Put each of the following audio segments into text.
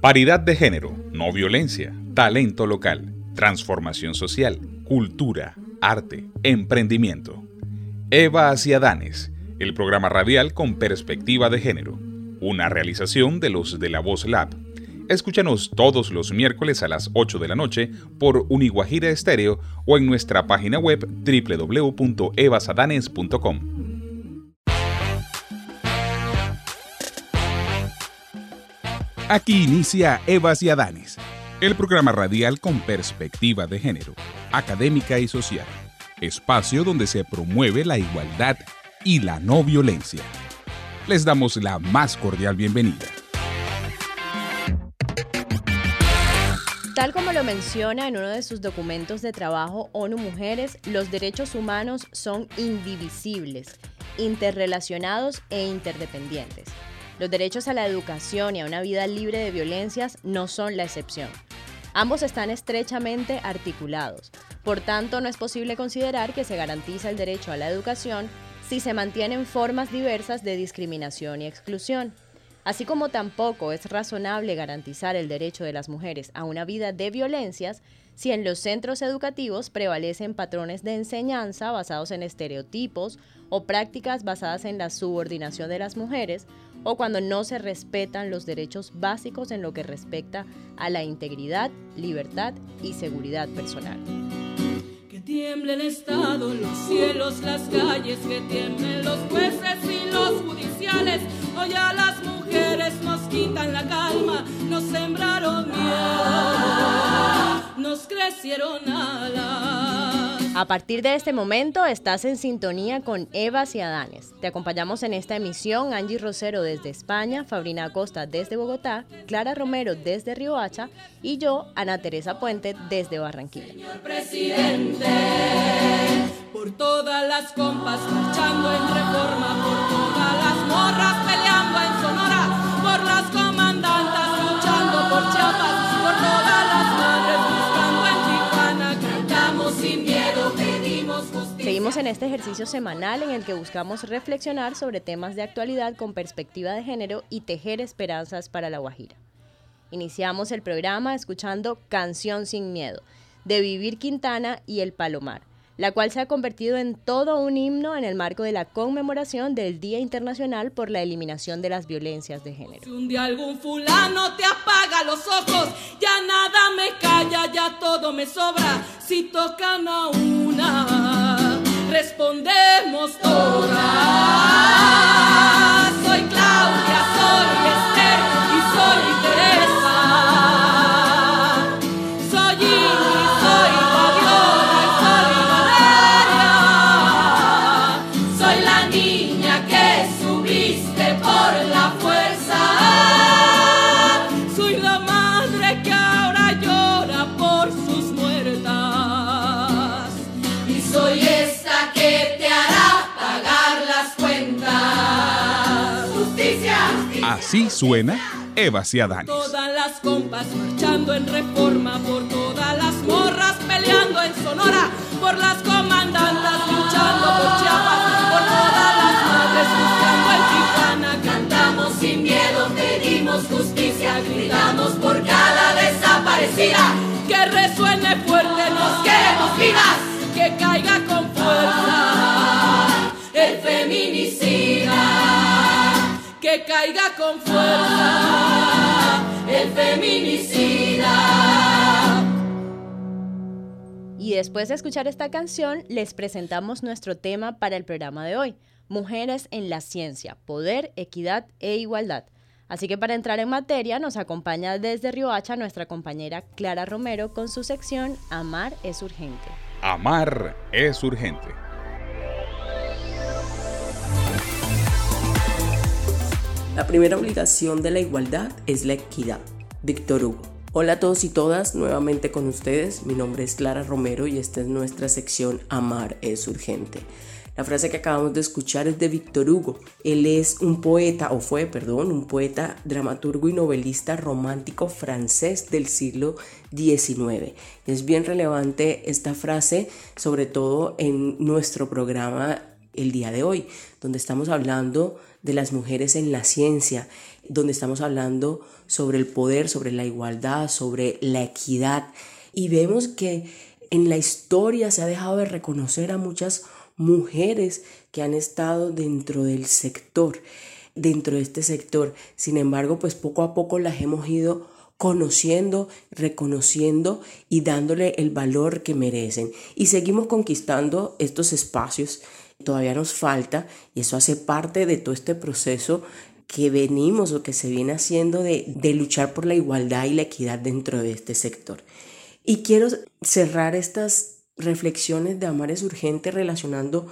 Paridad de género, no violencia, talento local, transformación social, cultura, arte, emprendimiento. Eva hacia Danes, el programa radial con perspectiva de género, una realización de los de la Voz Lab. Escúchanos todos los miércoles a las 8 de la noche por Uniguajira Estéreo o en nuestra página web www.evasadanes.com. Aquí inicia Evas y el programa radial con perspectiva de género, académica y social, espacio donde se promueve la igualdad y la no violencia. Les damos la más cordial bienvenida. Tal como lo menciona en uno de sus documentos de trabajo ONU Mujeres, los derechos humanos son indivisibles, interrelacionados e interdependientes. Los derechos a la educación y a una vida libre de violencias no son la excepción. Ambos están estrechamente articulados. Por tanto, no es posible considerar que se garantiza el derecho a la educación si se mantienen formas diversas de discriminación y exclusión. Así como tampoco es razonable garantizar el derecho de las mujeres a una vida de violencias si en los centros educativos prevalecen patrones de enseñanza basados en estereotipos o prácticas basadas en la subordinación de las mujeres o cuando no se respetan los derechos básicos en lo que respecta a la integridad, libertad y seguridad personal. Que tiemble el Estado, los cielos, las calles, que tiemblen los jueces y los judiciales. Hoy a las mujeres nos quitan la calma, nos sembraron miedo, nos crecieron alas. A partir de este momento estás en sintonía con Evas y Adanes. Te acompañamos en esta emisión Angie Rosero desde España, Fabrina Acosta desde Bogotá, Clara Romero desde Riohacha y yo, Ana Teresa Puente desde Barranquilla. Señor presidente, por todas las compas marchando en reforma, por todas las morras peleando en Sonora, por las En este ejercicio semanal en el que buscamos reflexionar sobre temas de actualidad con perspectiva de género y tejer esperanzas para la Guajira. Iniciamos el programa escuchando Canción sin Miedo, de Vivir Quintana y El Palomar, la cual se ha convertido en todo un himno en el marco de la conmemoración del Día Internacional por la Eliminación de las Violencias de Género. Si un día algún fulano te apaga los ojos, ya nada me calla, ya todo me sobra. Si tocan a una, respondemos todas. Soy Claudia, soy suena Evas y Adanes. Todas las compas marchando en reforma, por todas las morras peleando en Sonora, por las comandantas luchando por Chiapas, por todas las madres buscando en Tijuana. Cantamos sin miedo, pedimos justicia, gritamos por cada desaparecida. Que resuene fuerte, nos queremos vivas, que caiga con fuerza el feminicida que caiga con fuerza el feminicida. Y después de escuchar esta canción, les presentamos nuestro tema para el programa de hoy, Mujeres en la Ciencia, Poder, Equidad e Igualdad. Así que para entrar en materia nos acompaña desde Riohacha nuestra compañera Clara Romero con su sección Amar es urgente. Amar es urgente. La primera obligación de la igualdad es la equidad. Víctor Hugo. Hola a todos y todas, nuevamente con ustedes. Mi nombre es Clara Romero y esta es nuestra sección Amar es urgente. La frase que acabamos de escuchar es de Víctor Hugo. Él es un poeta, o fue, perdón, un poeta, dramaturgo y novelista romántico francés del siglo XIX. Es bien relevante esta frase, sobre todo en nuestro programa el día de hoy, donde estamos hablando de las mujeres en la ciencia, donde estamos hablando sobre el poder, sobre la igualdad, sobre la equidad. Y vemos que en la historia se ha dejado de reconocer a muchas mujeres que han estado dentro del sector, dentro de este sector. Sin embargo, pues poco a poco las hemos ido conociendo, reconociendo y dándole el valor que merecen. Y seguimos conquistando estos espacios. Todavía nos falta y eso hace parte de todo este proceso que venimos o que se viene haciendo de, de luchar por la igualdad y la equidad dentro de este sector. Y quiero cerrar estas reflexiones de Amar es urgente relacionando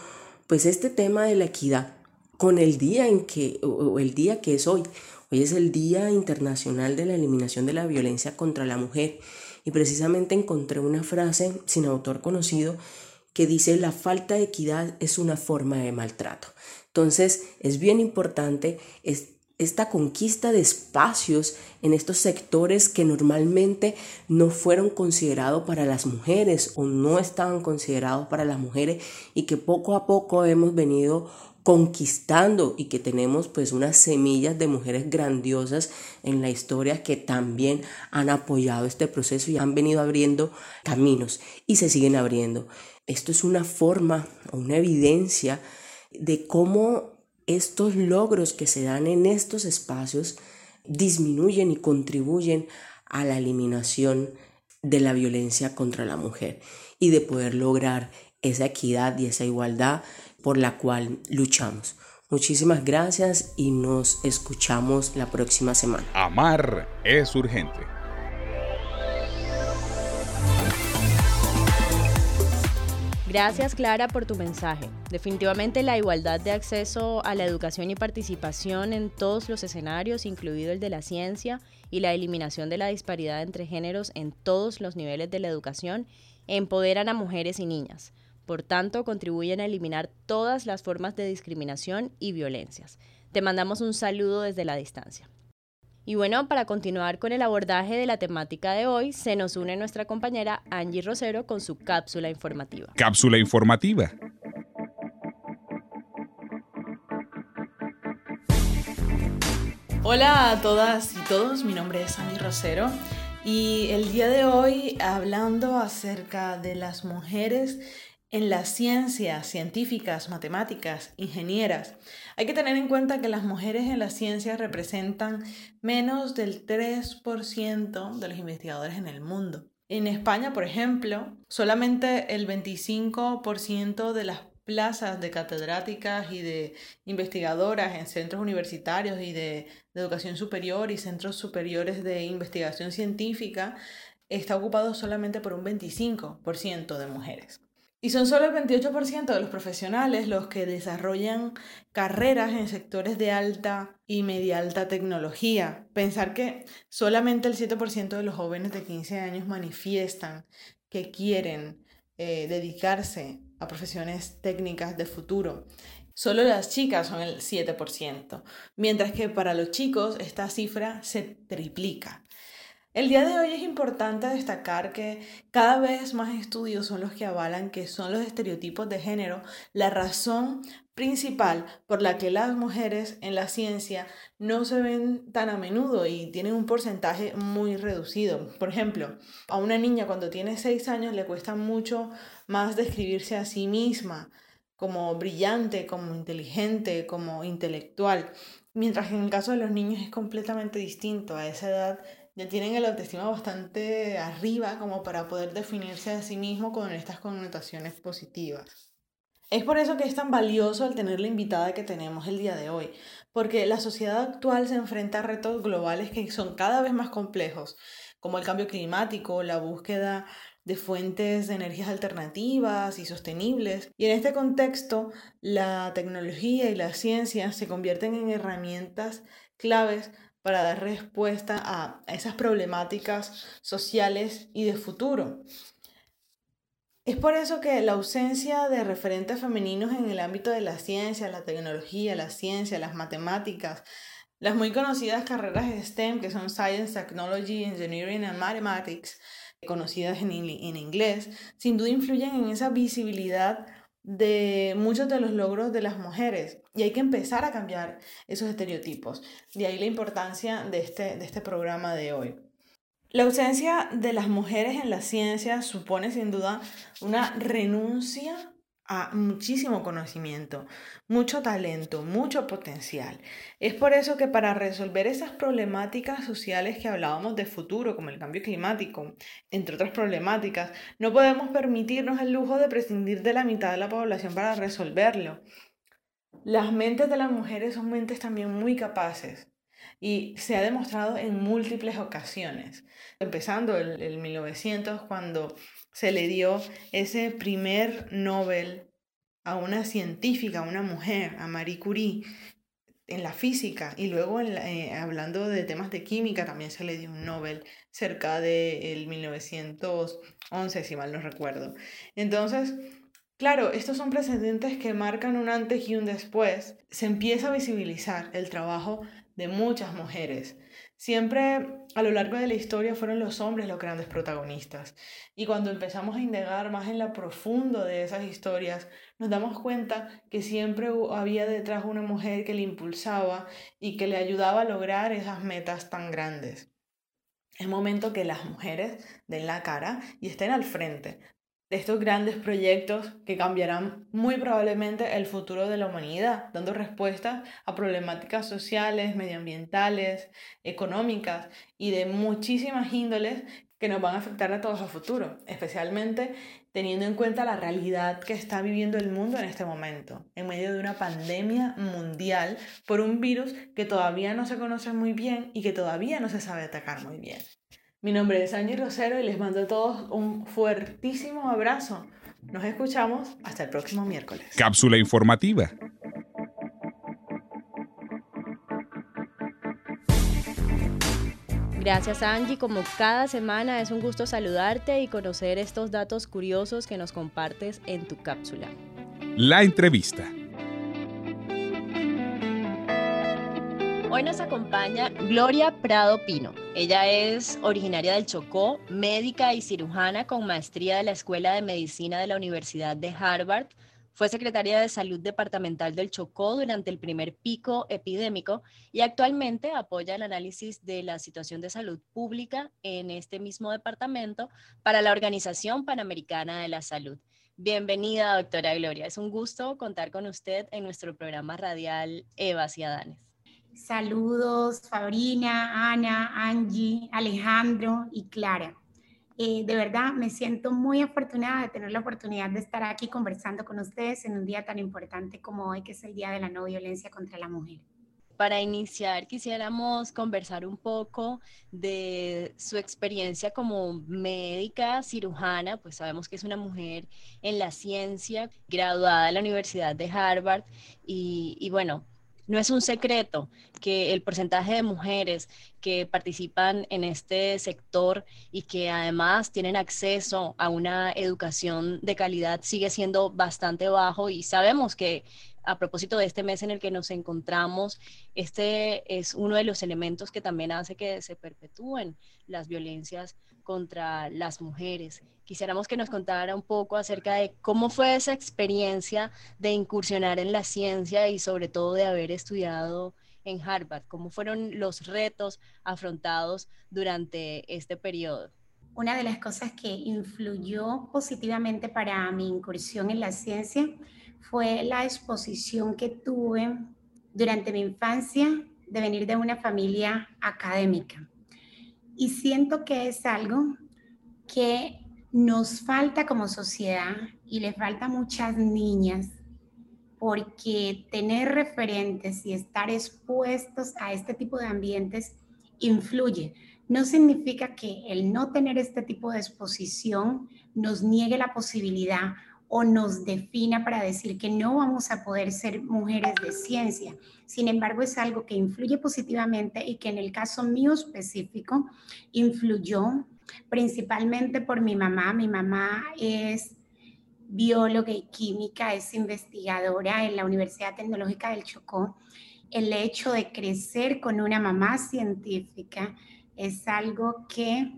pues este tema de la equidad con el día en que o el día que es hoy. Hoy es el Día Internacional de la Eliminación de la Violencia contra la Mujer y precisamente encontré una frase sin autor conocido que dice la falta de equidad es una forma de maltrato. Entonces es bien importante esta conquista de espacios en estos sectores que normalmente no fueron considerados para las mujeres o no estaban considerados para las mujeres y que poco a poco hemos venido conquistando y que tenemos pues unas semillas de mujeres grandiosas en la historia que también han apoyado este proceso y han venido abriendo caminos y se siguen abriendo. Esto es una forma o una evidencia de cómo estos logros que se dan en estos espacios disminuyen y contribuyen a la eliminación de la violencia contra la mujer y de poder lograr esa equidad y esa igualdad por la cual luchamos. Muchísimas gracias y nos escuchamos la próxima semana. Amar es urgente. Gracias Clara por tu mensaje. Definitivamente la igualdad de acceso a la educación y participación en todos los escenarios, incluido el de la ciencia, y la eliminación de la disparidad entre géneros en todos los niveles de la educación, empoderan a mujeres y niñas. Por tanto, contribuyen a eliminar todas las formas de discriminación y violencias. Te mandamos un saludo desde la distancia. Y bueno, para continuar con el abordaje de la temática de hoy, se nos une nuestra compañera Angie Rosero con su cápsula informativa. Cápsula informativa. Hola a todas y todos, mi nombre es Angie Rosero y el día de hoy hablando acerca de las mujeres en las ciencias científicas, matemáticas, ingenieras. Hay que tener en cuenta que las mujeres en las ciencias representan menos del 3% de los investigadores en el mundo. En España, por ejemplo, solamente el 25% de las plazas de catedráticas y de investigadoras en centros universitarios y de, de, educación superior y centros superiores de investigación científica está ocupado solamente por un 25% de mujeres. Y son solo el 28% de los profesionales los que desarrollan carreras en sectores de alta y media alta tecnología. Pensar que solamente el 7% de los jóvenes de 15 años manifiestan que quieren eh, dedicarse a profesiones técnicas de futuro. Solo las chicas son el 7%, mientras que para los chicos esta cifra se triplica. El día de hoy es importante destacar que cada vez más estudios son los que avalan que son los estereotipos de género la razón principal por la que las mujeres en la ciencia no se ven tan a menudo y tienen un porcentaje muy reducido. Por ejemplo, a una niña cuando tiene 6 años le cuesta mucho más describirse a sí misma como brillante, como inteligente, como intelectual, mientras que en el caso de los niños es completamente distinto. A esa edad ya tienen el autoestima bastante arriba como para poder definirse a sí mismo con estas connotaciones positivas. Es por eso que es tan valioso el tener la invitada que tenemos el día de hoy, porque la sociedad actual se enfrenta a retos globales que son cada vez más complejos, como el cambio climático, la búsqueda de fuentes de energías alternativas y sostenibles. Y en este contexto, la tecnología y la ciencia se convierten en herramientas claves para dar respuesta a esas problemáticas sociales y de futuro. Es por eso que la ausencia de referentes femeninos en el ámbito de la ciencia, la tecnología, la ciencia, las matemáticas, las muy conocidas carreras STEM, que son Science, Technology, Engineering and Mathematics, conocidas en, en inglés, sin duda influyen en esa visibilidad de muchos de los logros de las mujeres y hay que empezar a cambiar esos estereotipos. De ahí la importancia de este, de este programa de hoy. La ausencia de las mujeres en la ciencia supone sin duda una renuncia a muchísimo conocimiento, mucho talento, mucho potencial. Es por eso que para resolver esas problemáticas sociales que hablábamos de futuro, como el cambio climático, entre otras problemáticas, no podemos permitirnos el lujo de prescindir de la mitad de la población para resolverlo. Las mentes de las mujeres son mentes también muy capaces y se ha demostrado en múltiples ocasiones, empezando en el 1900 cuando se le dio ese primer Nobel a una científica, a una mujer, a Marie Curie, en la física y luego eh, hablando de temas de química también se le dio un Nobel cerca del 1911, si mal no recuerdo. Entonces, claro, estos son precedentes que marcan un antes y un después. Se empieza a visibilizar el trabajo de muchas mujeres Siempre a lo largo de la historia fueron los hombres los grandes protagonistas. Y cuando empezamos a indagar más en la profundo de esas historias, nos damos cuenta que siempre había detrás una mujer que le impulsaba y que le ayudaba a lograr esas metas tan grandes. Es momento que las mujeres den la cara y estén al frente estos grandes proyectos que cambiarán muy probablemente el futuro de la humanidad, dando respuestas a problemáticas sociales, medioambientales, económicas y de muchísimas índoles que nos van a afectar a todos a futuro, especialmente teniendo en cuenta la realidad que está viviendo el mundo en este momento, en medio de una pandemia mundial por un virus que todavía no se conoce muy bien y que todavía no se sabe atacar muy bien. Mi nombre es Angie Rosero y les mando a todos un fuertísimo abrazo. Nos escuchamos hasta el próximo miércoles. Cápsula informativa. Gracias Angie, como cada semana es un gusto saludarte y conocer estos datos curiosos que nos compartes en tu cápsula. La entrevista. Hoy nos acompaña Gloria Prado Pino. Ella es originaria del Chocó, médica y cirujana con maestría de la Escuela de Medicina de la Universidad de Harvard. Fue secretaria de Salud Departamental del Chocó durante el primer pico epidémico y actualmente apoya el análisis de la situación de salud pública en este mismo departamento para la Organización Panamericana de la Salud. Bienvenida, doctora Gloria. Es un gusto contar con usted en nuestro programa radial Evas y Adanes. Saludos, Fabrina, Ana, Angie, Alejandro y Clara. Eh, de verdad me siento muy afortunada de tener la oportunidad de estar aquí conversando con ustedes en un día tan importante como hoy, que es el Día de la No Violencia contra la Mujer. Para iniciar, quisiéramos conversar un poco de su experiencia como médica cirujana, pues sabemos que es una mujer en la ciencia, graduada de la Universidad de Harvard y, y bueno, no es un secreto que el porcentaje de mujeres que participan en este sector y que además tienen acceso a una educación de calidad sigue siendo bastante bajo y sabemos que a propósito de este mes en el que nos encontramos, este es uno de los elementos que también hace que se perpetúen las violencias contra las mujeres. Quisiéramos que nos contara un poco acerca de cómo fue esa experiencia de incursionar en la ciencia y sobre todo de haber estudiado en Harvard, cómo fueron los retos afrontados durante este periodo. Una de las cosas que influyó positivamente para mi incursión en la ciencia fue la exposición que tuve durante mi infancia de venir de una familia académica. Y siento que es algo que nos falta como sociedad y le falta a muchas niñas porque tener referentes y estar expuestos a este tipo de ambientes influye. No significa que el no tener este tipo de exposición nos niegue la posibilidad o nos defina para decir que no vamos a poder ser mujeres de ciencia. Sin embargo, es algo que influye positivamente y que en el caso mío específico influyó principalmente por mi mamá. Mi mamá es bióloga y química, es investigadora en la Universidad Tecnológica del Chocó. El hecho de crecer con una mamá científica es algo que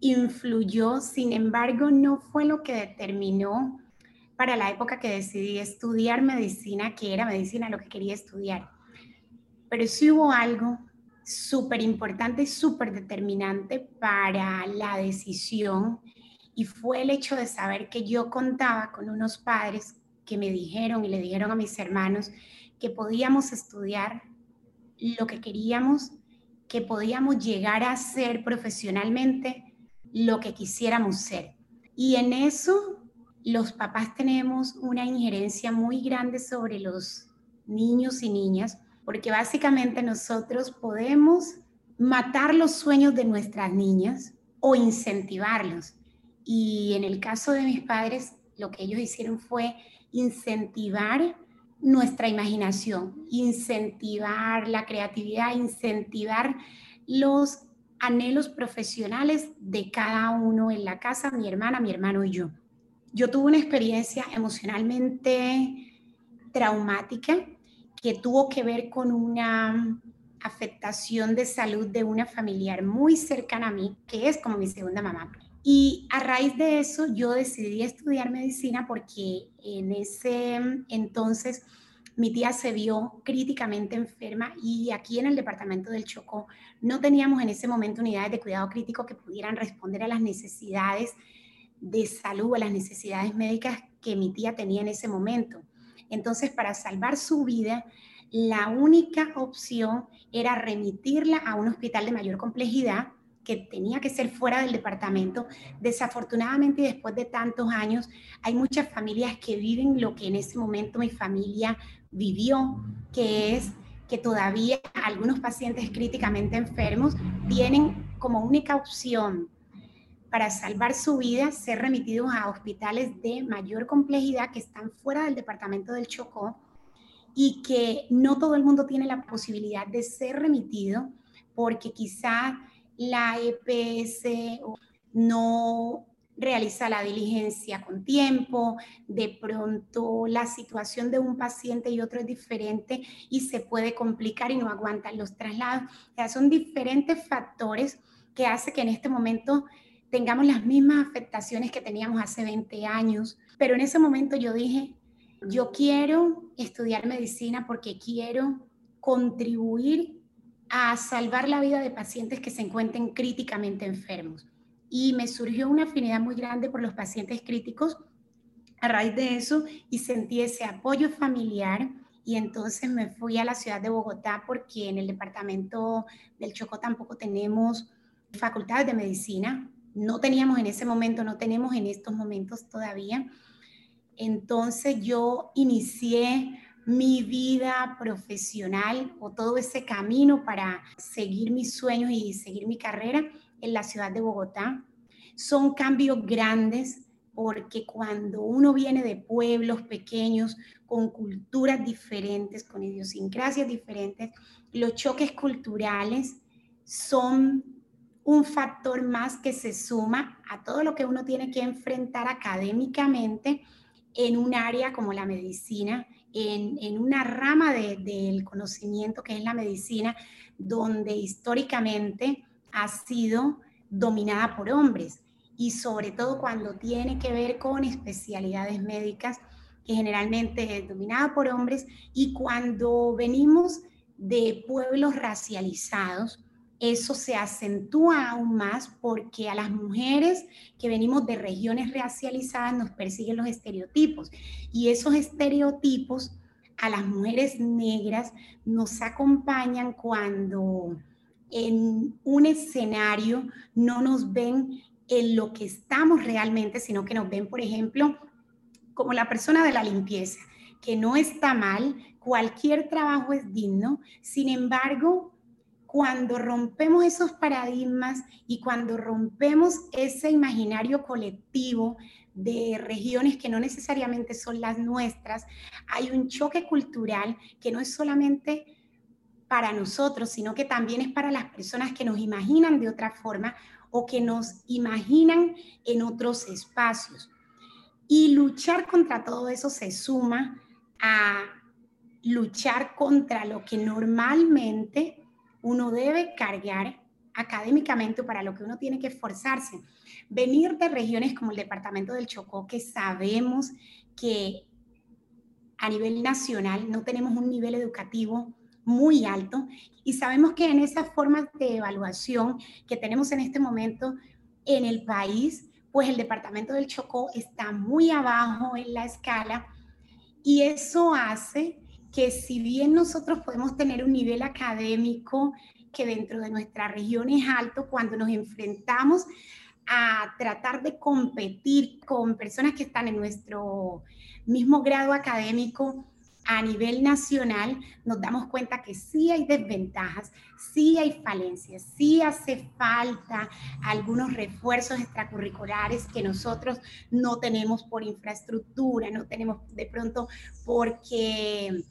influyó, sin embargo, no fue lo que determinó para la época que decidí estudiar medicina, que era medicina lo que quería estudiar. Pero sí hubo algo súper importante y súper determinante para la decisión y fue el hecho de saber que yo contaba con unos padres que me dijeron y le dijeron a mis hermanos que podíamos estudiar lo que queríamos, que podíamos llegar a ser profesionalmente lo que quisiéramos ser. Y en eso los papás tenemos una injerencia muy grande sobre los niños y niñas, porque básicamente nosotros podemos matar los sueños de nuestras niñas o incentivarlos. Y en el caso de mis padres, lo que ellos hicieron fue incentivar nuestra imaginación, incentivar la creatividad, incentivar los anhelos profesionales de cada uno en la casa, mi hermana, mi hermano y yo. Yo tuve una experiencia emocionalmente traumática que tuvo que ver con una afectación de salud de una familiar muy cercana a mí, que es como mi segunda mamá. Y a raíz de eso yo decidí estudiar medicina porque en ese entonces mi tía se vio críticamente enferma y aquí en el departamento del Chocó no teníamos en ese momento unidades de cuidado crítico que pudieran responder a las necesidades de salud, a las necesidades médicas que mi tía tenía en ese momento. Entonces, para salvar su vida, la única opción era remitirla a un hospital de mayor complejidad que tenía que ser fuera del departamento. Desafortunadamente, después de tantos años, hay muchas familias que viven lo que en ese momento mi familia vivió, que es que todavía algunos pacientes críticamente enfermos tienen como única opción para salvar su vida ser remitidos a hospitales de mayor complejidad que están fuera del departamento del Chocó y que no todo el mundo tiene la posibilidad de ser remitido porque quizá la EPS no realiza la diligencia con tiempo, de pronto la situación de un paciente y otro es diferente y se puede complicar y no aguantan los traslados. O sea, son diferentes factores que hace que en este momento tengamos las mismas afectaciones que teníamos hace 20 años. Pero en ese momento yo dije, yo quiero estudiar medicina porque quiero contribuir a salvar la vida de pacientes que se encuentren críticamente enfermos. Y me surgió una afinidad muy grande por los pacientes críticos a raíz de eso y sentí ese apoyo familiar y entonces me fui a la ciudad de Bogotá porque en el departamento del Chocó tampoco tenemos facultades de medicina. No teníamos en ese momento, no tenemos en estos momentos todavía. Entonces yo inicié mi vida profesional o todo ese camino para seguir mis sueños y seguir mi carrera en la ciudad de Bogotá. Son cambios grandes porque cuando uno viene de pueblos pequeños, con culturas diferentes, con idiosincrasias diferentes, los choques culturales son un factor más que se suma a todo lo que uno tiene que enfrentar académicamente en un área como la medicina en, una rama del conocimiento que es la medicina, donde históricamente ha sido dominada por hombres. Y sobre todo cuando tiene que ver con especialidades médicas que generalmente es dominada por hombres y cuando venimos de pueblos racializados, eso se acentúa aún más porque a las mujeres que venimos de regiones racializadas nos persiguen los estereotipos. Y esos estereotipos a las mujeres negras nos acompañan cuando en un escenario no nos ven en lo que estamos realmente, sino que nos ven, por ejemplo, como la persona de la limpieza, que no está mal, cualquier trabajo es digno, sin embargo, cuando rompemos esos paradigmas y cuando rompemos ese imaginario colectivo de regiones que no necesariamente son las nuestras, hay un choque cultural que no es solamente para nosotros, sino que también es para las personas que nos imaginan de otra forma o que nos imaginan en otros espacios. Y luchar contra todo eso se suma a luchar contra lo que normalmente uno debe cargar académicamente para lo que uno tiene que esforzarse. Venir de regiones como el departamento del Chocó, que sabemos que a nivel nacional no tenemos un nivel educativo muy alto y sabemos que en esas formas de evaluación que tenemos en este momento en el país, pues el departamento del Chocó está muy abajo en la escala y eso hace que si bien nosotros podemos tener un nivel académico que dentro de nuestra región es alto, cuando nos enfrentamos a tratar de competir con personas que están en nuestro mismo grado académico, a nivel nacional nos damos cuenta que sí hay desventajas, sí hay falencias, sí hace falta algunos refuerzos extracurriculares que nosotros no tenemos por infraestructura, no tenemos de pronto porque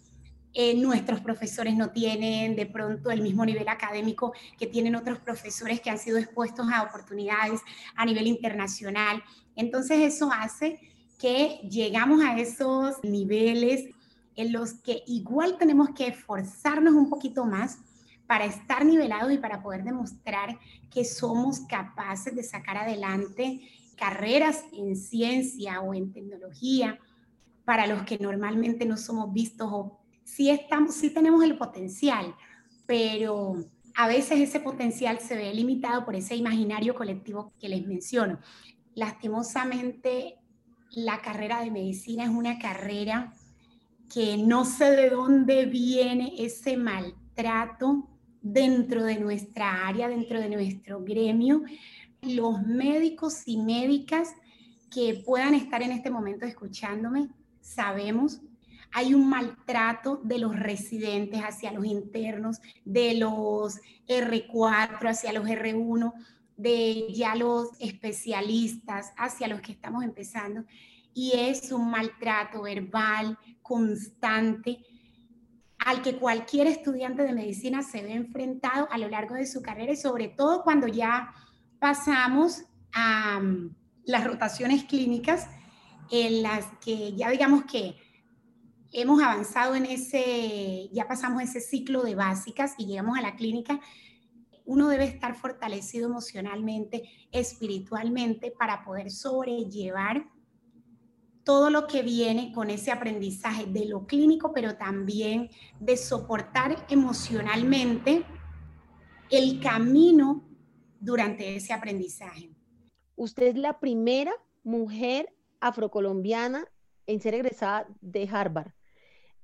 eh, nuestros profesores no tienen de pronto el mismo nivel académico que tienen otros profesores que han sido expuestos a oportunidades a nivel internacional. Entonces eso hace que llegamos a esos niveles en los que igual tenemos que esforzarnos un poquito más para estar nivelados y para poder demostrar que somos capaces de sacar adelante carreras en ciencia o en tecnología para los que normalmente no somos vistos o sí, estamos, tenemos el potencial, pero a veces ese potencial se ve limitado por ese imaginario colectivo que les menciono. Lastimosamente, la carrera de medicina es una carrera que no sé de dónde viene ese maltrato dentro de nuestra área, dentro de nuestro gremio. Los médicos y médicas que puedan estar en este momento escuchándome, sabemos, hay un maltrato de los residentes hacia los internos, de los R4 hacia los R1, de ya los especialistas hacia los que estamos empezando. Y es un maltrato verbal constante al que cualquier estudiante de medicina se ve enfrentado a lo largo de su carrera y sobre todo cuando ya pasamos a mm, las rotaciones clínicas en las que ya digamos que hemos avanzado en ese, ya pasamos ese ciclo de básicas y llegamos a la clínica, uno debe estar fortalecido emocionalmente, espiritualmente para poder sobrellevar todo lo que viene con ese aprendizaje de lo clínico, pero también de soportar emocionalmente el camino durante ese aprendizaje. Usted es la primera mujer afrocolombiana en ser egresada de Harvard.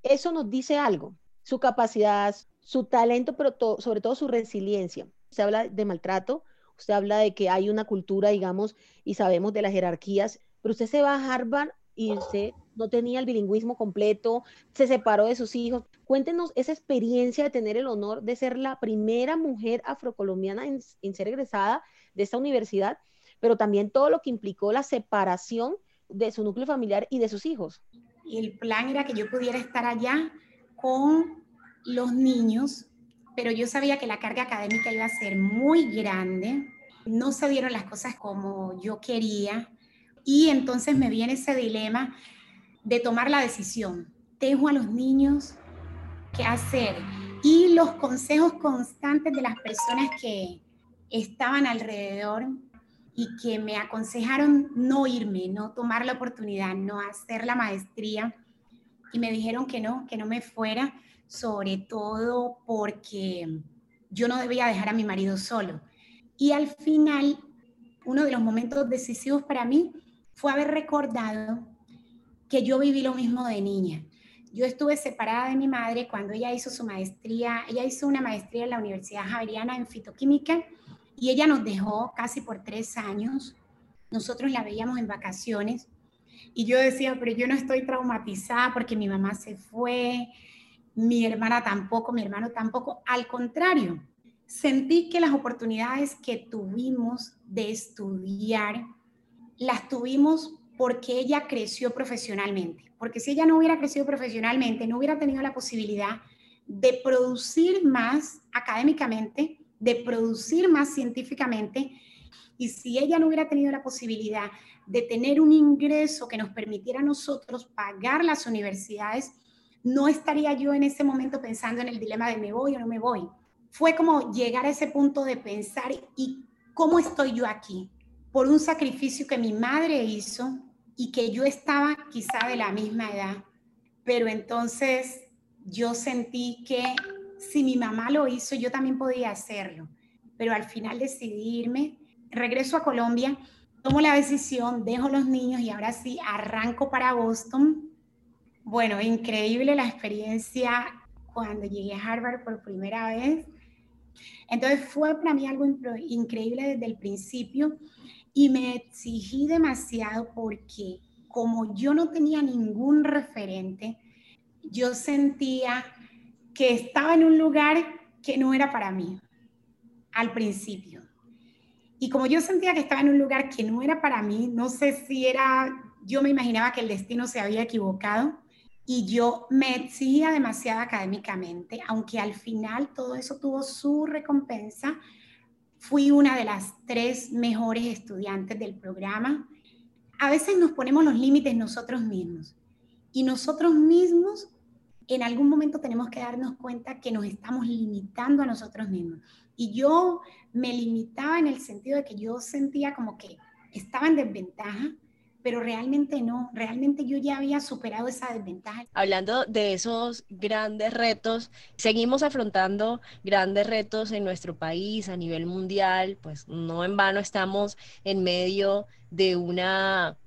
Eso nos dice algo, su capacidad, su talento, pero sobre todo su resiliencia. Usted habla de maltrato, usted habla de que hay una cultura, digamos, y sabemos de las jerarquías, pero usted se va a Harvard y usted no tenía el bilingüismo completo, se separó de sus hijos. Cuéntenos esa experiencia de tener el honor de ser la primera mujer afrocolombiana en, ser egresada de esta universidad, pero también todo lo que implicó la separación de su núcleo familiar y de sus hijos. El plan era que yo pudiera estar allá con los niños, pero yo sabía que la carga académica iba a ser muy grande. No se dieron las cosas como yo quería y entonces me viene ese dilema de tomar la decisión. Dejo a los niños qué hacer. Y los consejos constantes de las personas que estaban alrededor y que me aconsejaron no irme, no tomar la oportunidad, no hacer la maestría. Y me dijeron que no, que no me fuera, sobre todo porque yo no debía dejar a mi marido solo. Y al final, uno de los momentos decisivos para mí fue haber recordado que yo viví lo mismo de niña. Yo estuve separada de mi madre cuando ella hizo su maestría, ella hizo una maestría en la Universidad Javeriana en fitoquímica y ella nos dejó casi por tres años. Nosotros la veíamos en vacaciones y yo decía, pero yo no estoy traumatizada porque mi mamá se fue, mi hermana tampoco, mi hermano tampoco. Al contrario, sentí que las oportunidades que tuvimos de estudiar, las tuvimos porque ella creció profesionalmente. Porque si ella no hubiera crecido profesionalmente, no hubiera tenido la posibilidad de producir más académicamente, de producir más científicamente, y si ella no hubiera tenido la posibilidad de tener un ingreso que nos permitiera a nosotros pagar las universidades, no estaría yo en ese momento pensando en el dilema de me voy o no me voy. Fue como llegar a ese punto de pensar y cómo estoy yo aquí, por un sacrificio que mi madre hizo y que yo estaba quizá de la misma edad, pero entonces yo sentí que si mi mamá lo hizo, yo también podía hacerlo. Pero al final decidí irme, regreso a Colombia, tomo la decisión, dejo los niños y ahora sí arranco para Boston. Bueno, increíble la experiencia cuando llegué a Harvard por primera vez. Entonces fue para mí algo increíble desde el principio y me exigí demasiado porque como yo no tenía ningún referente, yo sentía que estaba en un lugar que no era para mí al principio. Y como yo sentía que estaba en un lugar que no era para mí, no sé si era, yo me imaginaba que el destino se había equivocado y yo me exigía demasiado académicamente, aunque al final todo eso tuvo su recompensa. Fui una de las tres mejores estudiantes del programa. A veces nos ponemos los límites nosotros mismos y nosotros mismos en algún momento tenemos que darnos cuenta que nos estamos limitando a nosotros mismos. Y yo me limitaba en el sentido de que yo sentía como que estaba en desventaja, pero realmente no, realmente yo ya había superado esa desventaja. Hablando de esos grandes retos, seguimos afrontando grandes retos en nuestro país a nivel mundial, pues no en vano estamos en medio de una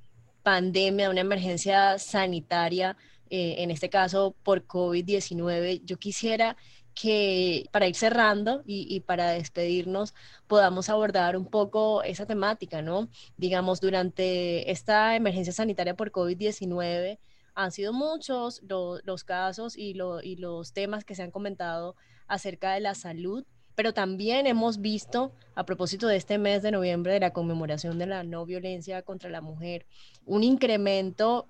pandemia, una emergencia sanitaria eh, en este caso por COVID-19. Yo quisiera que para ir cerrando y, para despedirnos podamos abordar un poco esa temática, ¿no? Digamos, durante esta emergencia sanitaria por COVID-19 han sido muchos los casos y, y los temas que se han comentado acerca de la salud, pero también hemos visto, a propósito de este mes de noviembre de la conmemoración de la no violencia contra la mujer, un incremento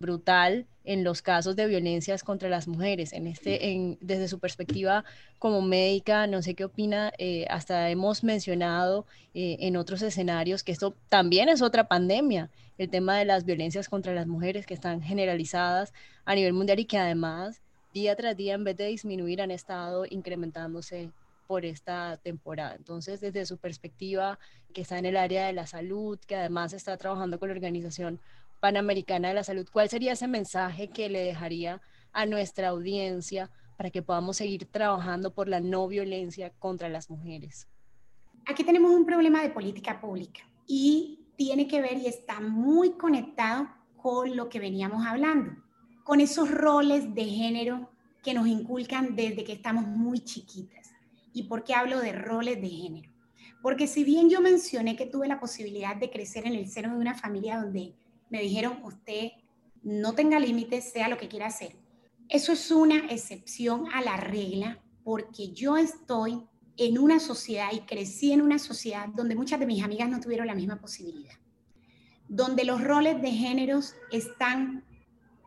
brutal en los casos de violencias contra las mujeres. En este, en, desde su perspectiva como médica, no sé qué opina, eh, hasta hemos mencionado eh, en otros escenarios que esto también es otra pandemia, el tema de las violencias contra las mujeres que están generalizadas a nivel mundial y que además día tras día en vez de disminuir han estado incrementándose por esta temporada. Entonces, desde su perspectiva, que está en el área de la salud, que además está trabajando con la Organización Panamericana de la Salud, ¿cuál sería ese mensaje que le dejaría a nuestra audiencia para que podamos seguir trabajando por la no violencia contra las mujeres? Aquí tenemos un problema de política pública y tiene que ver y está muy conectado con lo que veníamos hablando, con esos roles de género que nos inculcan desde que estamos muy chiquitas. ¿Y por qué hablo de roles de género? Porque si bien yo mencioné que tuve la posibilidad de crecer en el seno de una familia donde me dijeron, usted no tenga límites, sea lo que quiera hacer. Eso es una excepción a la regla porque yo estoy en una sociedad y crecí en una sociedad donde muchas de mis amigas no tuvieron la misma posibilidad, donde los roles de géneros están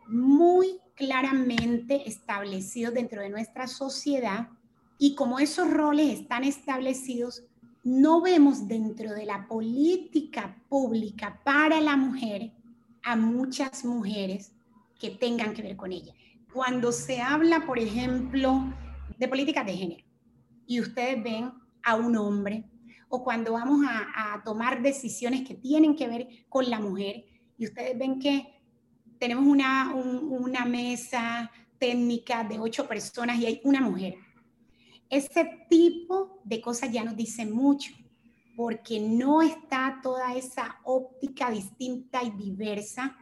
muy claramente establecidos dentro de nuestra sociedad y como esos roles están establecidos, no vemos dentro de la política pública para la mujer a muchas mujeres que tengan que ver con ella. Cuando se habla, por ejemplo, de políticas de género y ustedes ven a un hombre, o cuando vamos a, tomar decisiones que tienen que ver con la mujer y ustedes ven que tenemos una, una mesa técnica de ocho personas y hay una mujer. Ese tipo de cosas ya nos dicen mucho porque no está toda esa óptica distinta y diversa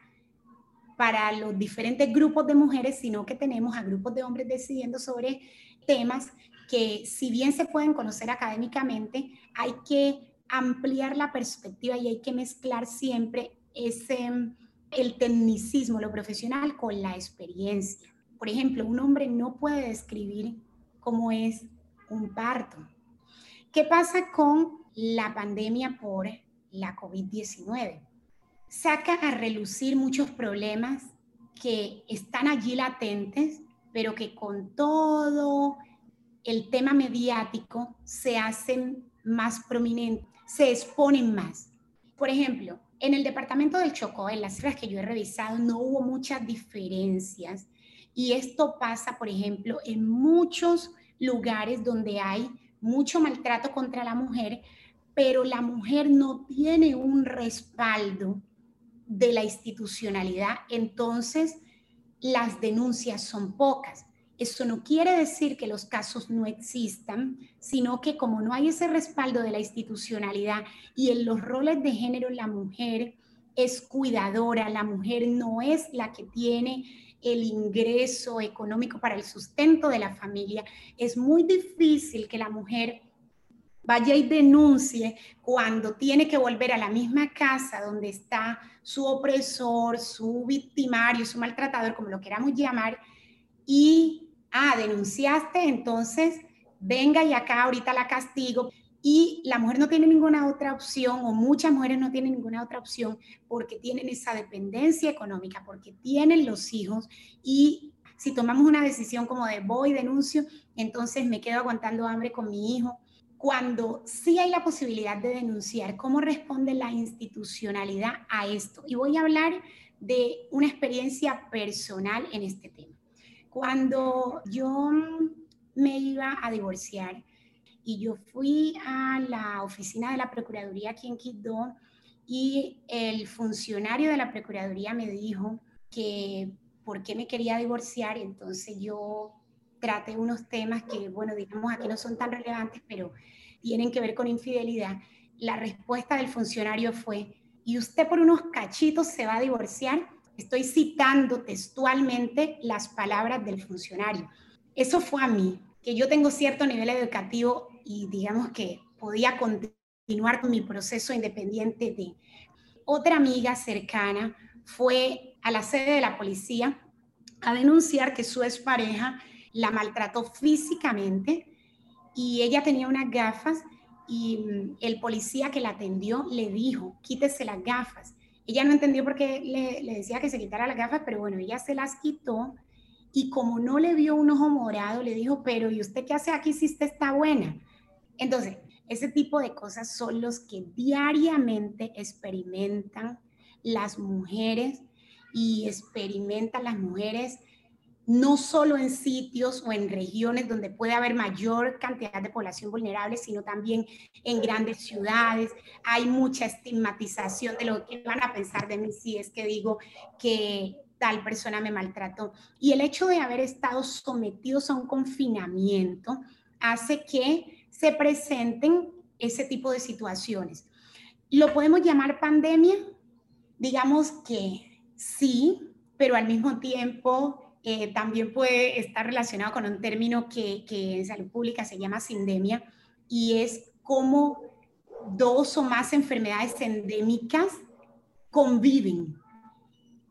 para los diferentes grupos de mujeres, sino que tenemos a grupos de hombres decidiendo sobre temas que si bien se pueden conocer académicamente, hay que ampliar la perspectiva y hay que mezclar siempre ese el tecnicismo, lo profesional con la experiencia. Por ejemplo, un hombre no puede describir cómo es un parto. ¿Qué pasa con la pandemia por la COVID-19. Saca a relucir muchos problemas que están allí latentes, pero que con todo el tema mediático se hacen más prominentes, se exponen más. Por ejemplo, en el departamento del Chocó, en las cifras que yo he revisado, no hubo muchas diferencias. Y esto pasa, por ejemplo, en muchos lugares donde hay mucho maltrato contra la mujer, pero la mujer no tiene un respaldo de la institucionalidad, entonces las denuncias son pocas. Eso no quiere decir que los casos no existan, sino que como no hay ese respaldo de la institucionalidad y en los roles de género la mujer es cuidadora, la mujer no es la que tiene el ingreso económico para el sustento de la familia, es muy difícil que la mujer vaya y denuncie cuando tiene que volver a la misma casa donde está su opresor, su victimario, su maltratador, como lo queramos llamar, y, ah, denunciaste, entonces venga y acá ahorita la castigo. Y la mujer no tiene ninguna otra opción, o muchas mujeres no tienen ninguna otra opción, porque tienen esa dependencia económica, porque tienen los hijos y si tomamos una decisión como de voy, denuncio, entonces me quedo aguantando hambre con mi hijo, cuando sí hay la posibilidad de denunciar, ¿cómo responde la institucionalidad a esto? Y voy a hablar de una experiencia personal en este tema. Cuando yo me iba a divorciar y yo fui a la oficina de la Procuraduría aquí en Quito y el funcionario de la Procuraduría me dijo que por qué me quería divorciar, entonces yo trate unos temas que, bueno, digamos, aquí no son tan relevantes, pero tienen que ver con infidelidad, la respuesta del funcionario fue, ¿y usted por unos cachitos se va a divorciar? Estoy citando textualmente las palabras del funcionario. Eso fue a mí, que yo tengo cierto nivel educativo y digamos que podía continuar con mi proceso independiente de... Otra amiga cercana fue a la sede de la policía a denunciar que su expareja la maltrató físicamente y ella tenía unas gafas y mm, el policía que la atendió le dijo, quítese las gafas. Ella no entendió por qué le, decía que se quitara las gafas, pero bueno, ella se las quitó y como no le vio un ojo morado, le dijo, pero ¿y usted qué hace aquí si usted está buena? Entonces, ese tipo de cosas son los que diariamente experimentan las mujeres y experimentan las mujeres no solo en sitios o en regiones donde puede haber mayor cantidad de población vulnerable, sino también en grandes ciudades. Hay mucha estigmatización de lo que van a pensar de mí si es que digo que tal persona me maltrató. Y el hecho de haber estado sometidos a un confinamiento hace que se presenten ese tipo de situaciones. ¿Lo podemos llamar pandemia? Digamos que sí, pero al mismo tiempo eh, también puede estar relacionado con un término que, que en salud pública se llama sindemia y es cómo dos o más enfermedades endémicas conviven.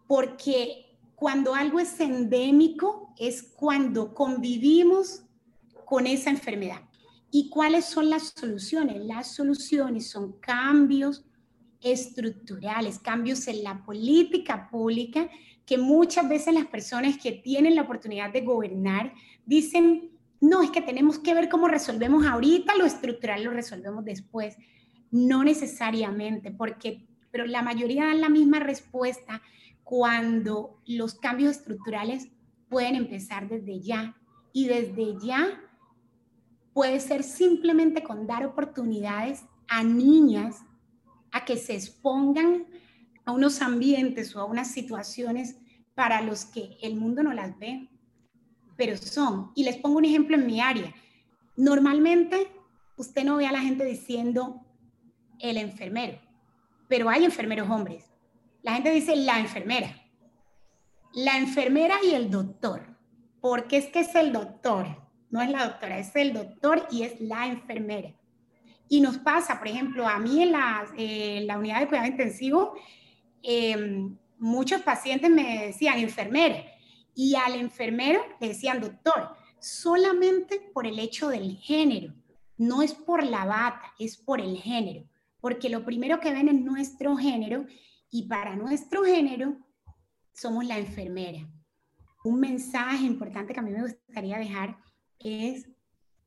Porque cuando algo es endémico es cuando convivimos con esa enfermedad. ¿Y cuáles son las soluciones? Las soluciones son cambios estructurales, cambios en la política pública que muchas veces las personas que tienen la oportunidad de gobernar dicen, no, es que tenemos que ver cómo resolvemos ahorita, lo estructural lo resolvemos después. No necesariamente, porque, pero la mayoría dan la misma respuesta cuando los cambios estructurales pueden empezar desde ya. Y desde ya puede ser simplemente con dar oportunidades a niñas a que se expongan a unos ambientes o a unas situaciones para los que el mundo no las ve, pero son. Y les pongo un ejemplo en mi área. Normalmente usted no ve a la gente diciendo el enfermero, pero hay enfermeros hombres. La gente dice la enfermera. La enfermera y el doctor. Porque es que es el doctor, no es la doctora, es el doctor y es la enfermera. Y nos pasa, por ejemplo, a mí en la, eh, unidad de cuidado intensivo, Em, muchos pacientes me decían enfermera y al enfermero le decían doctor, solamente por el hecho del género, no es por la bata, es por el género, porque lo primero que ven es nuestro género y para nuestro género somos la enfermera. Un mensaje importante que a mí me gustaría dejar es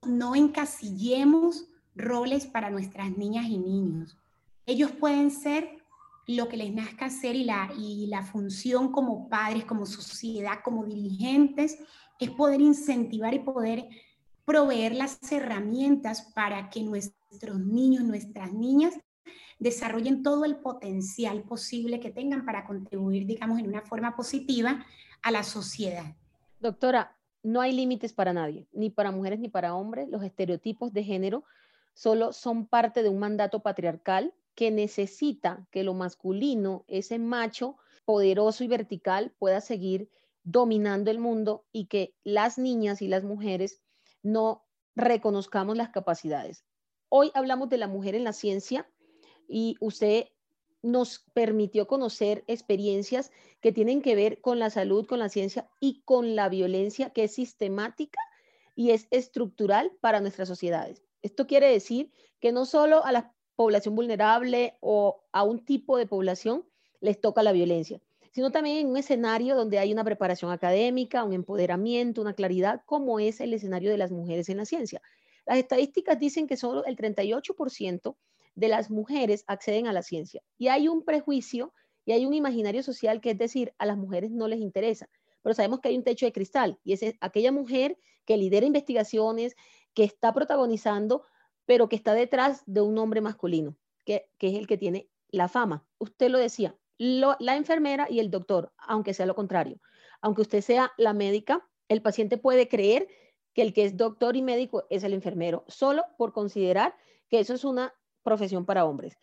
no encasillemos roles para nuestras niñas y niños. Ellos pueden ser lo que les nazca hacer y la, función como padres, como sociedad, como dirigentes, es poder incentivar y poder proveer las herramientas para que nuestros niños, nuestras niñas desarrollen todo el potencial posible que tengan para contribuir, digamos, en una forma positiva a la sociedad. Doctora, no hay límites para nadie, ni para mujeres ni para hombres. Los estereotipos de género solo son parte de un mandato patriarcal que necesita que lo masculino, ese macho poderoso y vertical, pueda seguir dominando el mundo y que las niñas y las mujeres no reconozcamos las capacidades. Hoy hablamos de la mujer en la ciencia y usted nos permitió conocer experiencias que tienen que ver con la salud, con la ciencia y con la violencia que es sistemática y es estructural para nuestras sociedades. Esto quiere decir que no solo a la población vulnerable o a un tipo de población les toca la violencia, sino también en un escenario donde hay una preparación académica, un empoderamiento, una claridad, como es el escenario de las mujeres en la ciencia. Las estadísticas dicen que solo el 38% de las mujeres acceden a la ciencia. Y hay un prejuicio y hay un imaginario social que es decir, a las mujeres no les interesa. Pero sabemos que hay un techo de cristal y es aquella mujer que lidera investigaciones, que está protagonizando, pero que está detrás de un hombre masculino, que, es el que tiene la fama. Usted lo decía, la enfermera y el doctor, aunque sea lo contrario. Aunque usted sea la médica, el paciente puede creer que el que es doctor y médico es el enfermero, solo por considerar que eso es una profesión para hombres.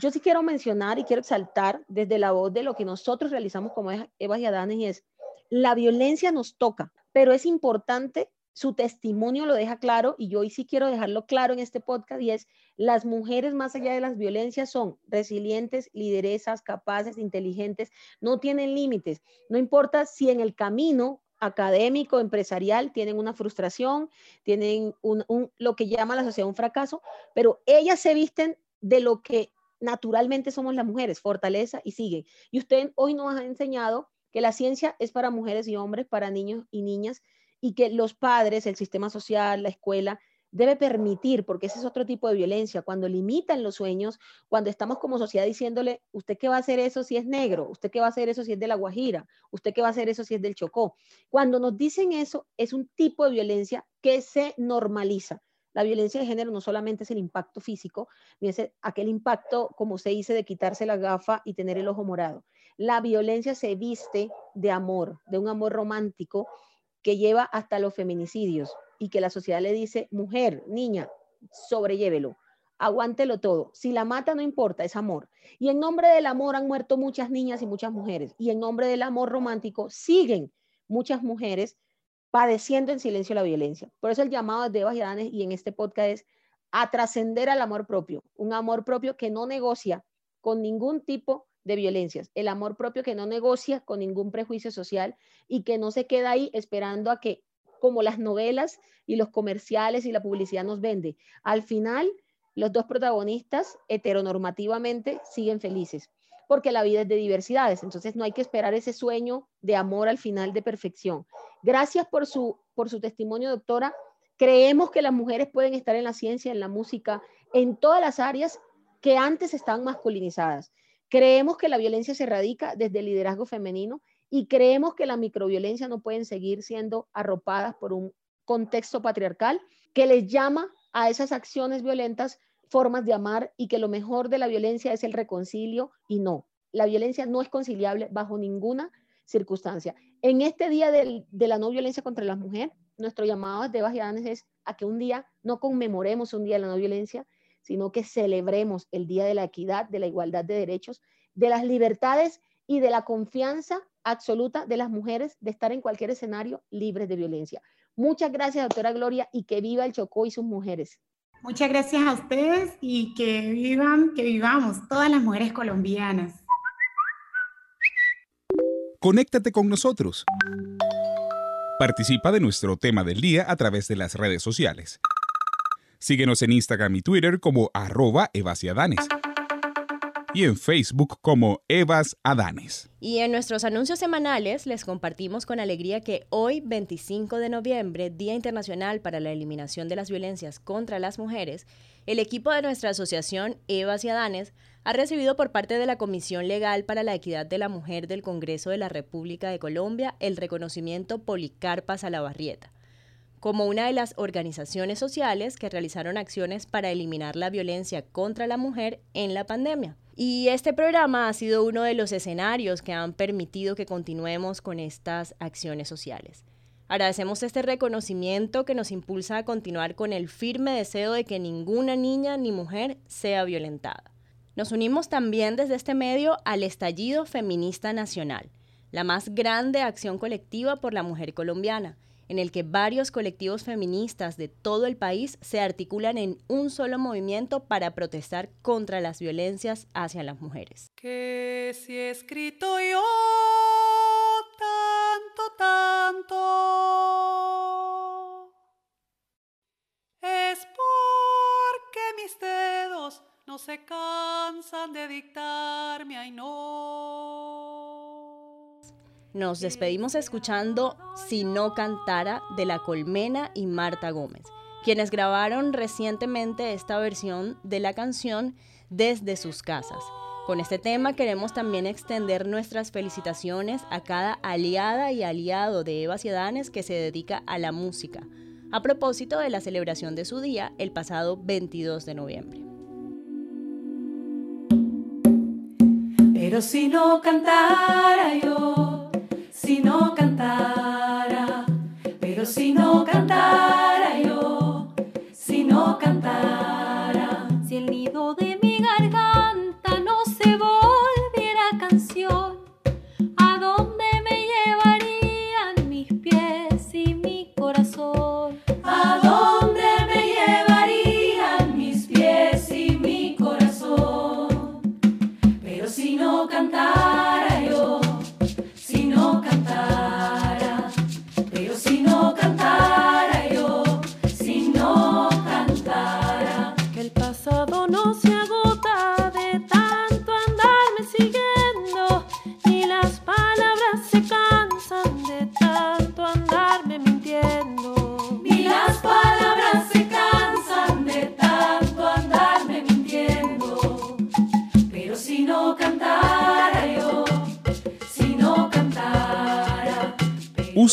Yo sí quiero mencionar y quiero exaltar desde la voz de lo que nosotros realizamos como Eva y Adanes es, la violencia nos toca, pero es importante, su testimonio lo deja claro y yo hoy sí quiero dejarlo claro en este podcast y es, las mujeres más allá de las violencias son resilientes, lideresas, capaces, inteligentes, no tienen límites, no importa si en el camino académico, empresarial, tienen una frustración, tienen un, lo que llama la sociedad un fracaso, pero ellas se visten de lo que naturalmente somos las mujeres, fortaleza y siguen. Y usted hoy nos ha enseñado que la ciencia es para mujeres y hombres, para niños y niñas, y que los padres, el sistema social, la escuela, debe permitir, porque ese es otro tipo de violencia, cuando limitan los sueños, cuando estamos como sociedad diciéndole, ¿usted qué va a hacer eso si es negro? ¿Usted qué va a hacer eso si es de la Guajira? ¿Usted qué va a hacer eso si es del Chocó? Cuando nos dicen eso, es un tipo de violencia que se normaliza. La violencia de género no solamente es el impacto físico, ni es aquel impacto, como se dice, de quitarse la gafa y tener el ojo morado. La violencia se viste de amor, de un amor romántico que lleva hasta los feminicidios y que la sociedad le dice, mujer, niña, sobrellévelo, aguántelo todo. Si la mata no importa, es amor. Y en nombre del amor han muerto muchas niñas y muchas mujeres. Y en nombre del amor romántico siguen muchas mujeres padeciendo en silencio la violencia. Por eso el llamado de Evas y y en este podcast es a trascender al amor propio, un amor propio que no negocia con ningún tipo de violencias, el amor propio que no negocia con ningún prejuicio social y que no se queda ahí esperando a que como las novelas y los comerciales y la publicidad nos vende. Al final, los dos protagonistas heteronormativamente siguen felices, porque la vida es de diversidades, entonces no hay que esperar ese sueño de amor al final de perfección. Gracias por su, por su testimonio, doctora. Creemos que las mujeres pueden estar en la ciencia, en la música, en todas las áreas que antes estaban masculinizadas. Creemos que la violencia se radica desde el liderazgo femenino y creemos que la microviolencia no pueden seguir siendo arropadas por un contexto patriarcal que les llama a esas acciones violentas formas de amar y que lo mejor de la violencia es el reconcilio y no. La violencia no es conciliable bajo ninguna circunstancia. En este día de la no violencia contra la mujer, nuestro llamado de Bajianes es a que un día no conmemoremos un día de la no violencia, sino que celebremos el día de la equidad, de la igualdad de derechos, de las libertades y de la confianza absoluta de las mujeres de estar en cualquier escenario libres de violencia. Muchas gracias, doctora Gloria, y que viva el Chocó y sus mujeres. Muchas gracias a ustedes y que vivan, que vivamos todas las mujeres colombianas. Conéctate con nosotros. Participa de nuestro tema del día a través de las redes sociales. Síguenos en Instagram y Twitter como arroba evasiadanes y en Facebook como Evas Adanes. Y en nuestros anuncios semanales les compartimos con alegría que hoy, 25 de noviembre, Día Internacional para la Eliminación de las Violencias contra las Mujeres, el equipo de nuestra asociación Evas y Adanes ha recibido por parte de la Comisión Legal para la Equidad de la Mujer del Congreso de la República de Colombia el reconocimiento Policarpa Salabarrieta como una de las organizaciones sociales que realizaron acciones para eliminar la violencia contra la mujer en la pandemia. Y este programa ha sido uno de los escenarios que han permitido que continuemos con estas acciones sociales. Agradecemos este reconocimiento que nos impulsa a continuar con el firme deseo de que ninguna niña ni mujer sea violentada. Nos unimos también desde este medio al Estallido Feminista Nacional, la más grande acción colectiva por la mujer colombiana, en el que varios colectivos feministas de todo el país se articulan en un solo movimiento para protestar contra las violencias hacia las mujeres. Que si he escrito yo tanto, tanto, es porque mis dedos no se cansan de dictarme, ay no. Nos despedimos escuchando Si no cantara de La Colmena y Marta Gómez, quienes grabaron recientemente esta versión de la canción desde sus casas. Con este tema queremos también extender nuestras felicitaciones a cada aliada y aliado de Eva Ciadanes que se dedica a la música, a propósito de la celebración de su día el pasado 22 de noviembre. Pero si no cantara yo, si no cantara, pero si no cantara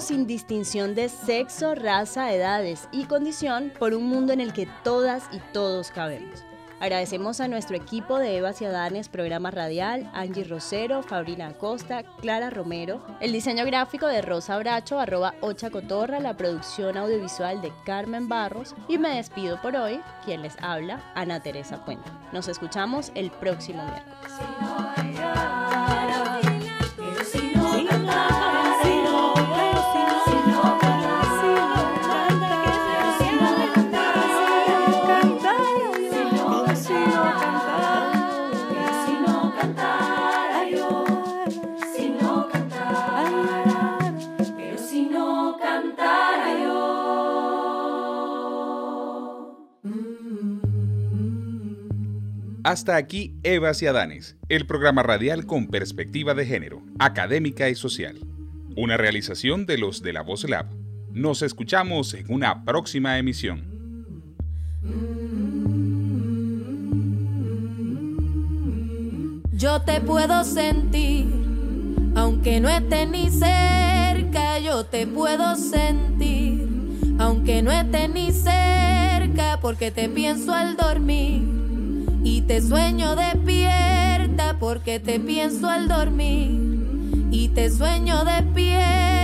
Sin distinción de sexo, raza, edades y condición por un mundo en el que todas y todos cabemos. Agradecemos a nuestro equipo de Eva Ciadanes, programa radial, Angie Rosero, Fabrina Acosta, Clara Romero, el diseño gráfico de Rosa Bracho, arroba Ocha Cotorra, la producción audiovisual de Carmen Barros y me despido por hoy, quien les habla, Ana Teresa Puente. Nos escuchamos el próximo miércoles. Hasta aquí Evas y Adanes, el programa radial con perspectiva de género, académica y social. Una realización de los de la Voz Lab. Nos escuchamos en una próxima emisión. Yo te puedo sentir, aunque no estés ni cerca, yo te puedo sentir, aunque no estés ni cerca, porque te pienso al dormir y te sueño despierta, porque te pienso al dormir y te sueño despierta.